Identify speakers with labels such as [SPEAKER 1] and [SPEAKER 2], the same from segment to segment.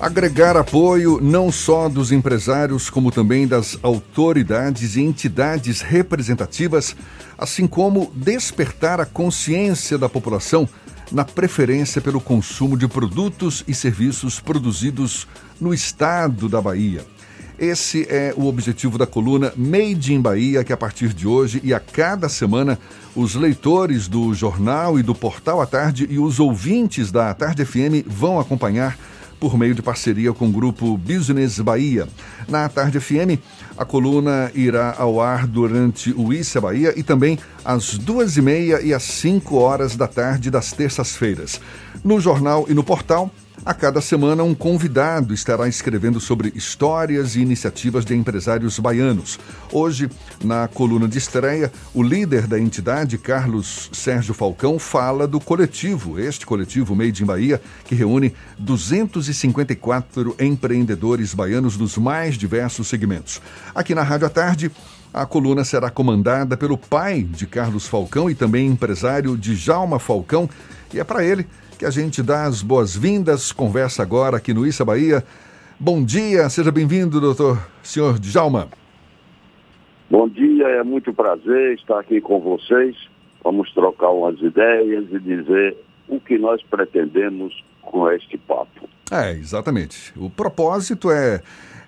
[SPEAKER 1] Agregar apoio não só dos empresários, como também das autoridades e entidades representativas, assim como despertar a consciência da população na preferência pelo consumo de produtos e serviços produzidos no estado da Bahia. Esse é o objetivo da coluna Made in Bahia, que a partir de hoje e a cada semana, os leitores do jornal e do portal à tarde e os ouvintes da Tarde FM vão acompanhar por meio de parceria com o grupo Business Bahia. Na Tarde FM, a coluna irá ao ar durante o Issa Bahia e também às duas e meia e às cinco horas da tarde das terças-feiras. No jornal e no portal, a cada semana, um convidado estará escrevendo sobre histórias e iniciativas de empresários baianos. Hoje, na coluna de estreia, o líder da entidade, Carlos Sérgio Falcão, fala do coletivo, este coletivo Made in Bahia, que reúne 254 empreendedores baianos dos mais diversos segmentos. Aqui na Rádio à Tarde, a coluna será comandada pelo pai de Carlos Falcão e também empresário de Jalma Falcão, e é para ele que a gente dá as boas-vindas. Conversa agora aqui no Issa Bahia. Bom dia, seja bem-vindo, doutor senhor Djalma.
[SPEAKER 2] Bom dia, é muito prazer estar aqui com vocês. Vamos trocar umas ideias e dizer o que nós pretendemos com este papo.
[SPEAKER 1] É, exatamente. O propósito é,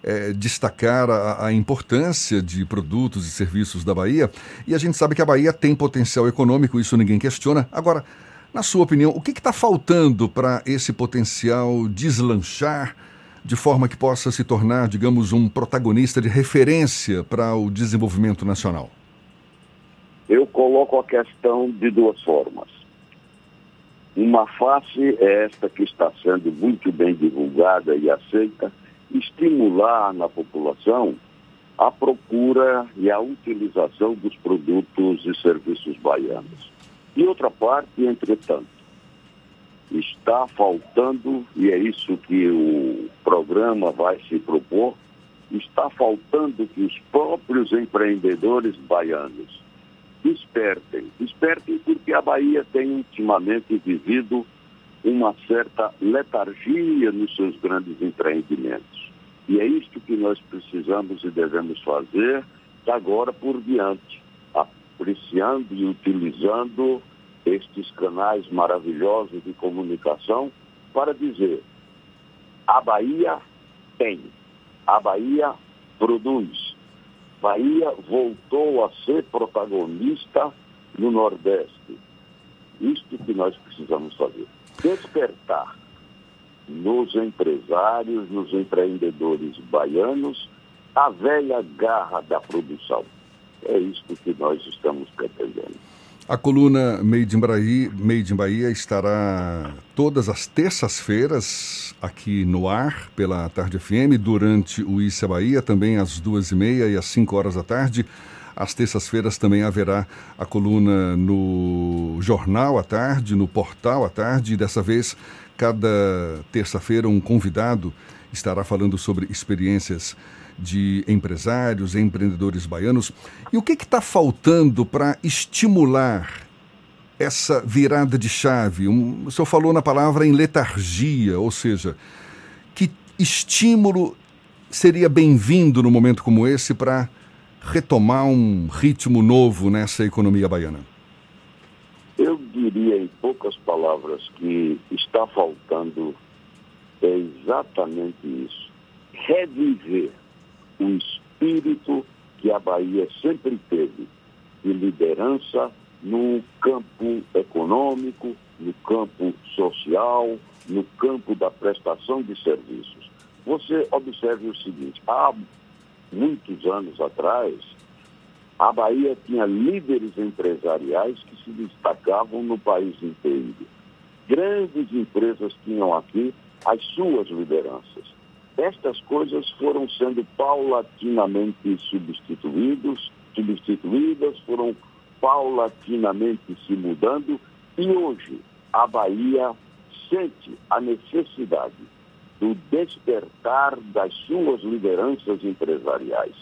[SPEAKER 1] é destacar a, a, importância de produtos e serviços da Bahia. E a gente sabe que a Bahia tem potencial econômico, isso ninguém questiona. Agora, na sua opinião, o que está faltando para esse potencial deslanchar de forma que possa se tornar, digamos, um protagonista de referência para o desenvolvimento nacional?
[SPEAKER 2] Eu coloco a questão de duas formas. Uma face é esta que está sendo muito bem divulgada e aceita, estimular na população a procura e a utilização dos produtos e serviços baianos. E outra parte, entretanto, está faltando, e é isso que o programa vai se propor, está faltando que os próprios empreendedores baianos despertem. Despertem porque a Bahia tem ultimamente vivido uma certa letargia nos seus grandes empreendimentos. E é isto que nós precisamos e devemos fazer agora por diante apreciando e utilizando estes canais maravilhosos de comunicação para dizer: a Bahia tem, a Bahia produz. Bahia voltou a ser protagonista no Nordeste. Isto que nós precisamos fazer. Despertar nos empresários, nos empreendedores baianos, a velha garra da produção. É isso que nós estamos pretendendo.
[SPEAKER 1] A coluna Made in, Bahia, Made in Bahia estará todas as terças-feiras aqui no ar pela Tarde FM, durante o Issa Bahia, também às duas e meia e às cinco horas da tarde. Às terças-feiras também haverá a coluna no Jornal à Tarde, no Portal à Tarde, e dessa vez, cada terça-feira, um convidado estará falando sobre experiências de empresários, empreendedores baianos. E o que está faltando para estimular essa virada de chave? Um, o senhor falou na palavra em letargia, ou seja, que estímulo seria bem-vindo no momento como esse para retomar um ritmo novo nessa economia baiana?
[SPEAKER 2] Eu diria em poucas palavras que está faltando é exatamente isso. Reviver o espírito que a Bahia sempre teve de liderança no campo econômico, no campo social, no campo da prestação de serviços. Você observe o seguinte: há muitos anos atrás, a Bahia tinha líderes empresariais que se destacavam no país inteiro. Grandes empresas tinham aqui as suas lideranças. Estas coisas foram sendo paulatinamente substituídos, substituídas, foram paulatinamente se mudando e hoje a Bahia sente a necessidade do despertar das suas lideranças empresariais.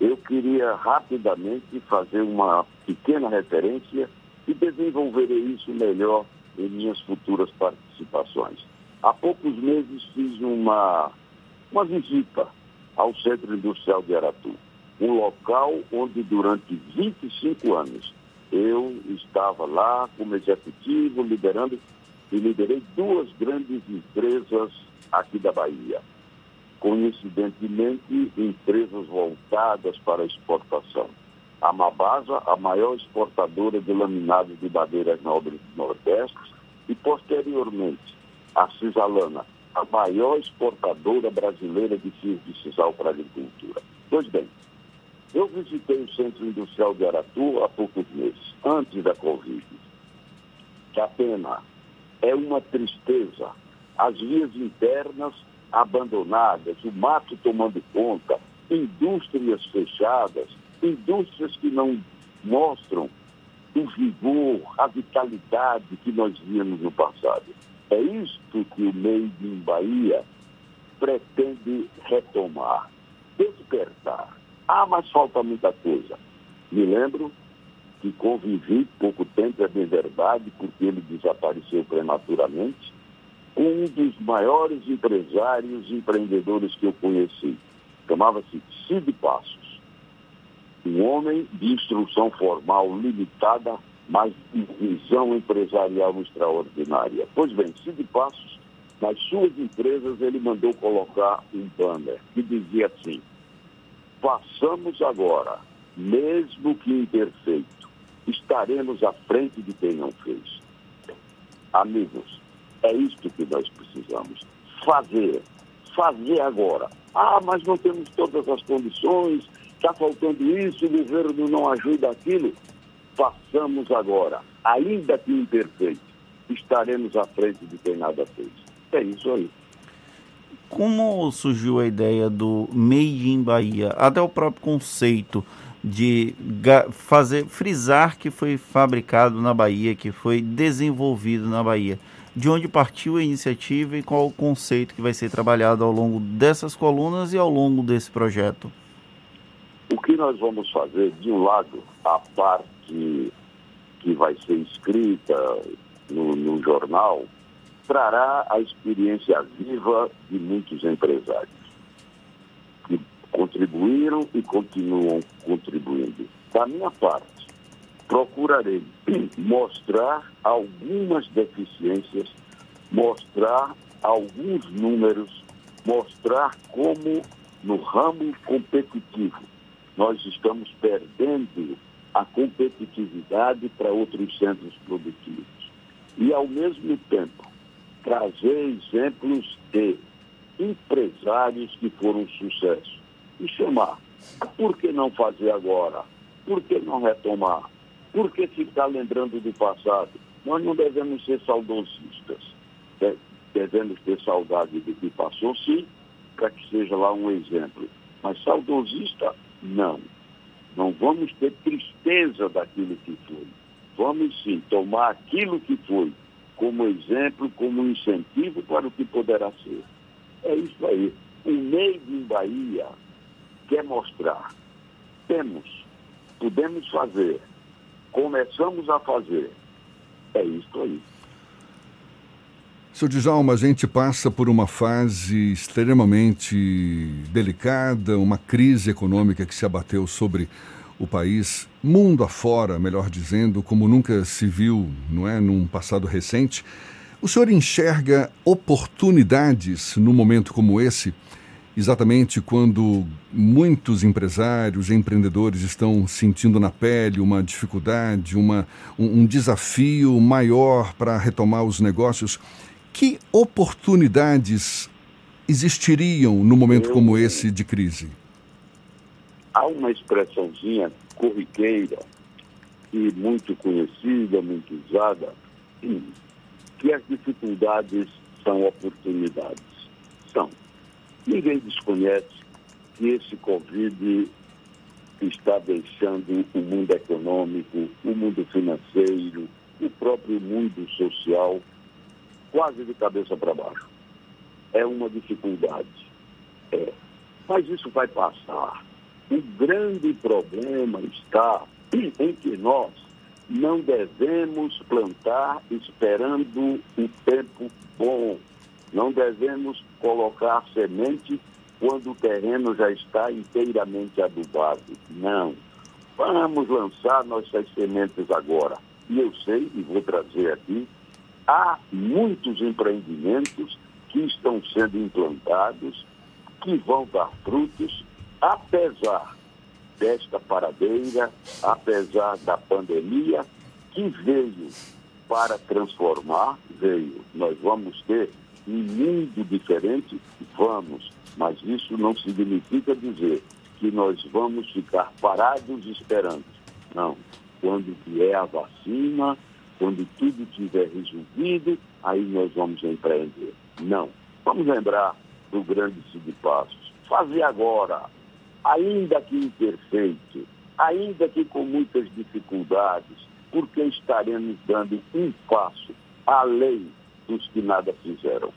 [SPEAKER 2] Eu queria rapidamente fazer uma pequena referência e desenvolverei isso melhor em minhas futuras participações. Há poucos meses fiz uma, uma visita ao Centro Industrial de Aratu, um local onde durante 25 anos eu estava lá como executivo, liderando e liderei duas grandes empresas aqui da Bahia. Coincidentemente, empresas voltadas para exportação. A Mabasa, a maior exportadora de laminados de madeiras nobres do Nordeste, e posteriormente a Cisalana, a maior exportadora brasileira de fios de sisal para a agricultura. Pois bem, eu visitei o Centro Industrial de Aratu há poucos meses, antes da Covid. Que a pena é uma tristeza. As vias internas abandonadas, o mato tomando conta, indústrias fechadas, indústrias que não mostram o vigor, a vitalidade que nós víamos no passado. É isto que o Made in Bahia pretende retomar, despertar. Ah, mas falta muita coisa. Me lembro que convivi pouco tempo, é bem verdade, porque ele desapareceu prematuramente, com um dos maiores empresários e empreendedores que eu conheci. Chamava-se Cid Passos. Um homem de instrução formal limitada, mas de visão empresarial extraordinária. Pois bem, Cid Passos, nas suas empresas, ele mandou colocar um banner que dizia assim: façamos agora, mesmo que imperfeito, estaremos à frente de quem não fez. Amigos, é isto que nós precisamos. Fazer. Fazer agora. Ah, mas não temos todas as condições, está faltando isso, o governo não ajuda aquilo. Façamos agora, ainda que imperfeito, estaremos à frente de quem nada fez. É isso aí.
[SPEAKER 3] Como surgiu a ideia do Made in Bahia? Até o próprio conceito de fazer frisar que foi fabricado na Bahia, que foi desenvolvido na Bahia. De onde partiu a iniciativa e qual o conceito que vai ser trabalhado ao longo dessas colunas e ao longo desse projeto?
[SPEAKER 2] O que nós vamos fazer, de um lado, a parte que vai ser escrita no, no jornal, trará a experiência viva de muitos empresários que contribuíram e continuam contribuindo. Da minha parte, procurarei mostrar algumas deficiências, mostrar alguns números, mostrar como no ramo competitivo nós estamos perdendo a competitividade para outros centros produtivos. E, ao mesmo tempo, trazer exemplos de empresários que foram sucesso e chamar. Por que não fazer agora? Por que não retomar? Por que ficar lembrando do passado? Nós não devemos ser saudosistas. Devemos ter saudade do que passou, sim, para que seja lá um exemplo. Mas saudosista, não. Não vamos ter tristeza daquilo que foi. Vamos sim tomar aquilo que foi como exemplo, como incentivo para o que poderá ser. É isso aí. O meio em Bahia quer mostrar. Temos, podemos fazer, começamos a fazer. É isso aí.
[SPEAKER 1] Seu Djalma, a gente passa por uma fase extremamente delicada, uma crise econômica que se abateu sobre o país, mundo afora, melhor dizendo, como nunca se viu, não é, num passado recente. O senhor enxerga oportunidades num momento como esse, exatamente quando muitos empresários empreendedores estão sentindo na pele uma dificuldade, uma, um, um desafio maior para retomar os negócios? Que oportunidades existiriam num momento como esse de crise?
[SPEAKER 2] há uma expressãozinha corriqueira e muito conhecida, muito usada, que as dificuldades são oportunidades. São. Ninguém desconhece que esse Covid está deixando o mundo econômico, o mundo financeiro, o próprio mundo social quase de cabeça para baixo. É uma dificuldade. É. Mas isso vai passar. O grande problema está em que nós não devemos plantar esperando o tempo bom. Não devemos colocar semente quando o terreno já está inteiramente adubado. Não. Vamos lançar nossas sementes agora. E eu sei, e vou trazer aqui, há muitos empreendimentos que estão sendo implantados, que vão dar frutos, apesar desta paradeira, apesar da pandemia, que veio para transformar, veio. Nós vamos ter um mundo diferente? Vamos, mas isso não significa dizer que nós vamos ficar parados esperando. Não. Quando vier a vacina, quando tudo tiver resolvido, aí nós vamos empreender. Não. Vamos lembrar do grande Cid Passos. Fazer agora, ainda que imperfeito, ainda que com muitas dificuldades, porque estaremos dando um passo além dos que nada fizeram.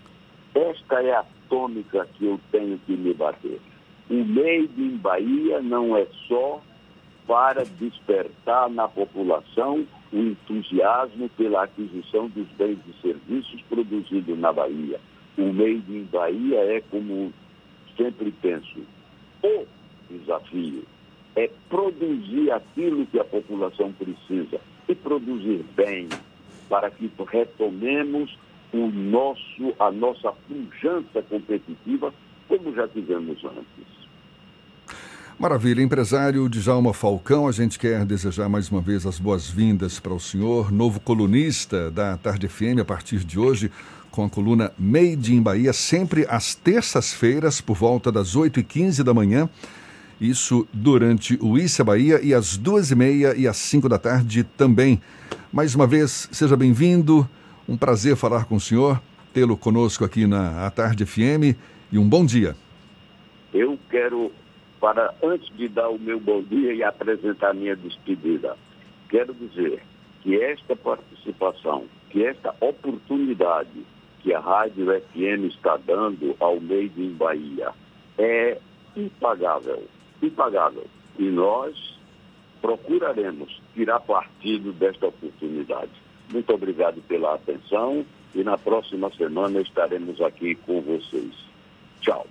[SPEAKER 2] Esta é a tônica que eu tenho que me bater. O Made em Bahia não é só para despertar na população o entusiasmo pela aquisição dos bens e serviços produzidos na Bahia. O Made in Bahia é, como sempre penso, o desafio é produzir aquilo que a população precisa e produzir bem para que retomemos o nosso, a nossa pujança competitiva como já tivemos antes.
[SPEAKER 1] Maravilha, empresário Djalma Falcão, a gente quer desejar mais uma vez as boas-vindas para o senhor, novo colunista da Tarde FM a partir de hoje, com a coluna Made in Bahia, sempre às terças-feiras, por volta das 8h15 da manhã. Isso durante o Issa Bahia e às duas e meia e às cinco da tarde também. Mais uma vez, seja bem-vindo. Um prazer falar com o senhor, tê-lo conosco aqui na Tarde FM e um bom dia.
[SPEAKER 2] Eu quero para, antes de dar o meu bom dia e apresentar minha despedida, quero dizer que esta participação, que esta oportunidade que a Rádio FM está dando ao meio em Bahia é impagável, impagável. E nós procuraremos tirar partido desta oportunidade. Muito obrigado pela atenção e na próxima semana estaremos aqui com vocês. Tchau.